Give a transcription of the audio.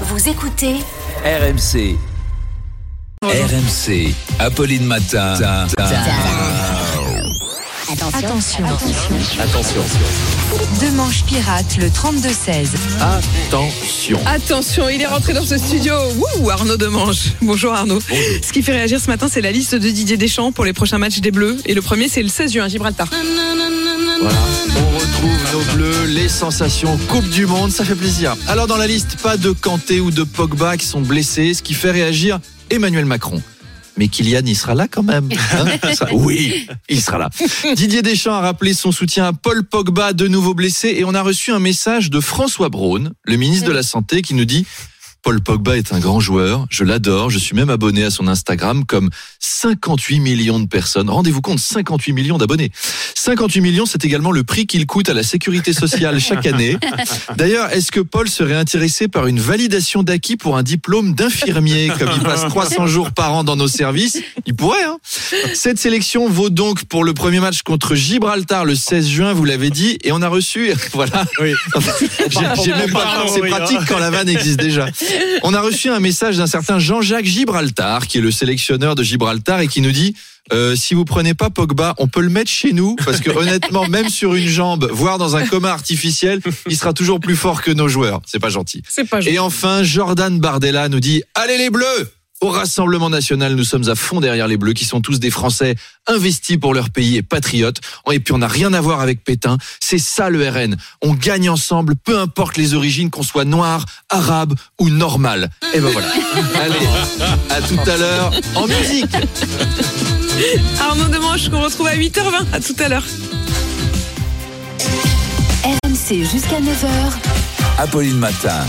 Vous écoutez RMC. RMC. Apolline Matin. Attention. Attention. Deux manches pirates, le 32-16. Attention. Attention, il est rentré dans ce studio. Wouh, Arnaud Demange. Bonjour Arnaud. Ce qui fait réagir ce matin, c'est la liste de Didier Deschamps pour les prochains matchs des Bleus. Et le premier, c'est le 16 juin, Gibraltar. Voilà, retrouve nos bleus, les sensations Coupe du Monde, ça fait plaisir. Alors dans la liste, pas de Kanté ou de Pogba qui sont blessés, ce qui fait réagir Emmanuel Macron. Mais Kylian, il sera là quand même. hein Ça, oui, il sera là. Didier Deschamps a rappelé son soutien à Paul Pogba, de nouveau blessé, et on a reçu un message de François Braun, le ministre de la Santé, qui nous dit Paul Pogba est un grand joueur, je l'adore, je suis même abonné à son Instagram comme 58 millions de personnes. Rendez-vous compte, 58 millions d'abonnés. 58 millions, c'est également le prix qu'il coûte à la sécurité sociale chaque année. D'ailleurs, est-ce que Paul serait intéressé par une validation d'acquis pour un diplôme d'infirmier, comme il passe 300 jours par an dans nos services? Il pourrait, hein Cette sélection vaut donc pour le premier match contre Gibraltar le 16 juin, vous l'avez dit, et on a reçu, voilà. J'ai j'ai même pas, c'est pratique quand la vanne existe déjà. On a reçu un message d'un certain Jean-Jacques Gibraltar, qui est le sélectionneur de Gibraltar et qui nous dit euh, si vous prenez pas Pogba, on peut le mettre chez nous parce que honnêtement, même sur une jambe, voire dans un coma artificiel, il sera toujours plus fort que nos joueurs. C'est pas gentil. C'est pas gentil. Et enfin, Jordan Bardella nous dit Allez les Bleus Au Rassemblement National, nous sommes à fond derrière les Bleus, qui sont tous des Français investis pour leur pays et patriotes. Et puis on n'a rien à voir avec Pétain. C'est ça le RN. On gagne ensemble, peu importe les origines, qu'on soit noir, arabe ou normal. Et ben voilà. Allez, à tout à l'heure en musique. Arnaud Demange qu'on retrouve à 8h20. À tout à l'heure. RMC jusqu'à 9h. Apolline Matin.